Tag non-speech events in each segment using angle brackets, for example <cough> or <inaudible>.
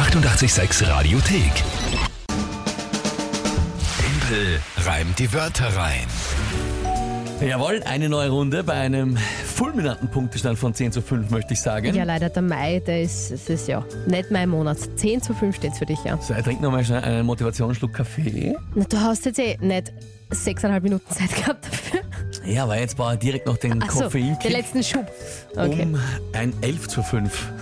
886 Radiothek. Tempel reimt die Wörter rein. Jawohl, eine neue Runde bei einem fulminanten Punktestand von 10 zu 5, möchte ich sagen. Ja, leider der Mai, der ist, es ist ja nicht mein Monat. 10 zu 5 steht's für dich, ja. So, ich trinke nochmal schnell einen Motivationsschluck Kaffee. Na, du hast jetzt eh nicht sechseinhalb Minuten Zeit gehabt dafür. Ja, aber jetzt brauche ich direkt noch den Ach so, Koffein, den letzten Schub. Okay. um ein 11 zu 5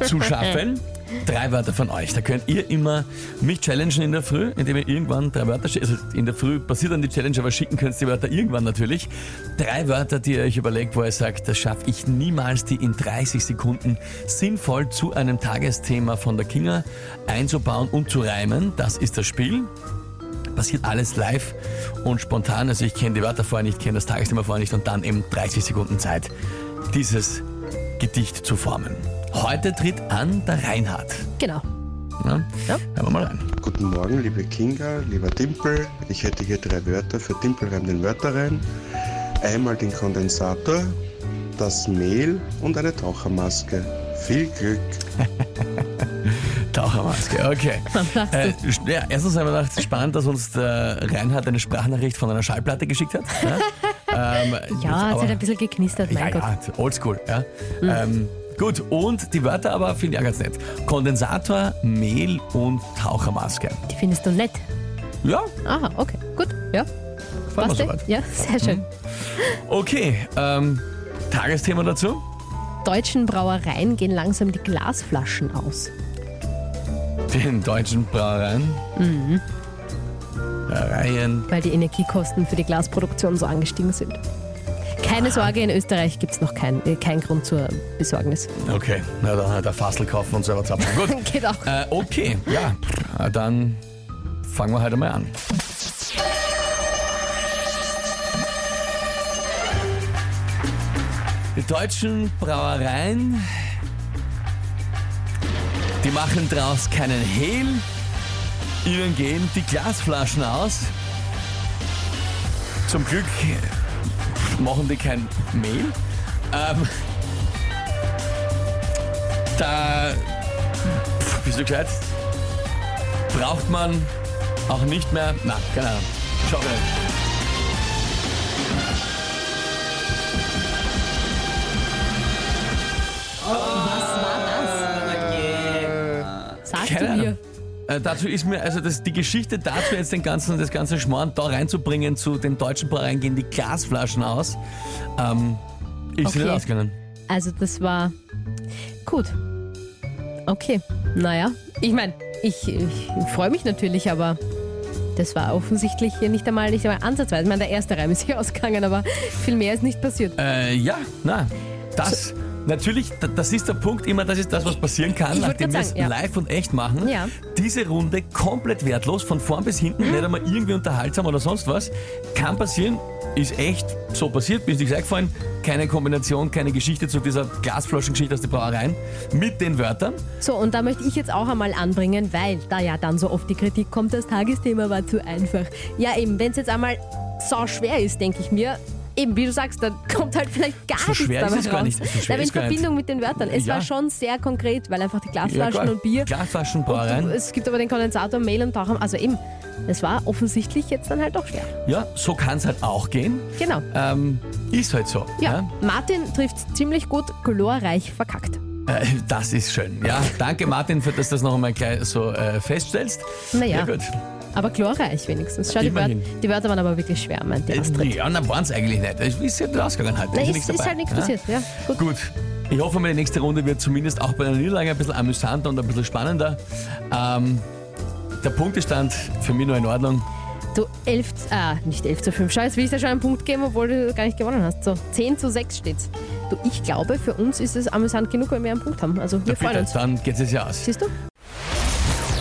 <laughs> zu schaffen. <laughs> Drei Wörter von euch. Da könnt ihr immer mich challengen in der Früh, indem ihr irgendwann drei Wörter, sch- also in der Früh passiert dann die Challenge, aber schicken könnt ihr die Wörter irgendwann natürlich. Drei Wörter, die ihr euch überlegt, wo ihr sagt, das schaffe ich niemals, die in 30 Sekunden sinnvoll zu einem Tagesthema von der Kinga einzubauen und zu reimen. Das ist das Spiel. Passiert alles live und spontan. Also ich kenne die Wörter vorher nicht, kenne das Tagesthema vorher nicht und dann eben 30 Sekunden Zeit, dieses Gedicht zu formen. Heute tritt an der Reinhard. Genau. Ja? Ja. Hören wir mal rein. Guten Morgen, liebe Kinga, lieber Dimpel. Ich hätte hier drei Wörter für Dimpel rein den Wörter rein. Einmal den Kondensator, das Mehl und eine Tauchermaske. Viel Glück. <laughs> Tauchermaske, okay. <laughs> Äh, ja, erstens haben wir gedacht, spannend, dass uns der Reinhard eine Sprachnachricht von einer Schallplatte geschickt hat. Ja, <laughs> ähm, Ja, es aber- hat ein bisschen geknistert, mein ja, Gott. ja, oldschool. Ja. Ähm, gut, und die Wörter aber finde ich auch ganz nett. Kondensator, Mehl und Tauchermaske. Die findest du nett. Ja, Aha, okay. Gut. Ja. Gefällt mir soweit. Ja, sehr schön. okay. Ähm, Tagesthema dazu? Deutschen Brauereien gehen langsam die Glasflaschen aus. Den deutschen Brauereien. Mhm. Brauereien. weil die Energiekosten für die Glasproduktion so angestiegen sind. Keine Sorge, in Österreich gibt es noch keinen äh, keinen Grund zur Besorgnis. Okay, na dann halt ein Fassel kaufen und selber zapfen. Gut. <laughs> Geht auch. Äh, okay, ja, äh, dann fangen wir heute mal an. Die deutschen Brauereien, die machen draus keinen Hehl, ihnen gehen die Glasflaschen aus. Zum Glück machen die kein Mehl. Ähm, da bist du gescheit? Braucht man auch nicht mehr. Na, keine Ahnung. Schau mal. Sagst Keine du mir? Äh, dazu ist mir, also das, die Geschichte dazu jetzt den ganzen, das ganze Schmarrn da reinzubringen zu den deutschen Brauereien gehen die Glasflaschen aus. Ähm, ich okay. Okay. nicht auskennen. Also das war gut. Okay, naja. Ich meine, ich, ich freue mich natürlich, aber das war offensichtlich hier nicht einmal, nicht einmal ansatzweise. Ich meine, der erste Reim ist hier <laughs> ausgegangen, aber viel mehr ist nicht passiert. Äh, ja, na, das. Natürlich, da- das ist der Punkt immer, das ist das, was passieren kann, nachdem wir es ja. live und echt machen. Ja. Diese Runde komplett wertlos, von vorn bis hinten, nicht einmal irgendwie unterhaltsam oder sonst was. Kann passieren, ist echt so passiert, ist nichts eingefallen. Keine Kombination, keine Geschichte zu dieser Glasflaschengeschichte aus den Brauereien mit den Wörtern. So, und da möchte ich jetzt auch einmal anbringen, weil da ja dann so oft die Kritik kommt, das Tagesthema war zu einfach. Ja, eben, wenn es jetzt einmal sau schwer ist, denke ich mir, eben, wie du sagst, dann kommt halt vielleicht gar So nichts schwer ist dabei es gar raus. nicht. So schwer aber in gar nicht. Verbindung mit den Wörtern. Es Ja. war schon sehr konkret, weil einfach die Glasflaschen klar. und Bier. Glasflaschen, Brauereien. es gibt aber den Kondensator, Mehl und Taucher. Also eben, es war offensichtlich jetzt dann halt doch schwer. Ja, so kann es halt auch gehen. Genau. Ähm, ist halt so. Ja, Martin trifft ziemlich gut, glorreich verkackt. Äh, das ist schön. Ja, danke Martin, für dass du das noch einmal gleich so äh, feststellst. Naja. Ja, gut. Aber glorreich wenigstens. Schau, die, Wörter, Immerhin. die Wörter waren aber wirklich schwer, meint die Astrid. Ja, na, waren es eigentlich nicht. Es ist ja nicht ausgegangen. Na, ja ist, ist dabei. halt nichts passiert. Ja, gut. Gut. Ich hoffe die nächste Runde wird zumindest auch bei der Niederlage ein bisschen amüsanter und ein bisschen spannender. Ähm, der Punktestand für mich nur in Ordnung. Du, 11, ah, nicht 11 zu 5. Schau, jetzt will ich dir schon einen Punkt geben, obwohl du gar nicht gewonnen hast. So, 10 zu 6 steht's. Du, ich glaube, für uns ist es amüsant genug, wenn wir einen Punkt haben. Also, wir freuen Bitte, uns. dann geht es ja aus. Siehst du?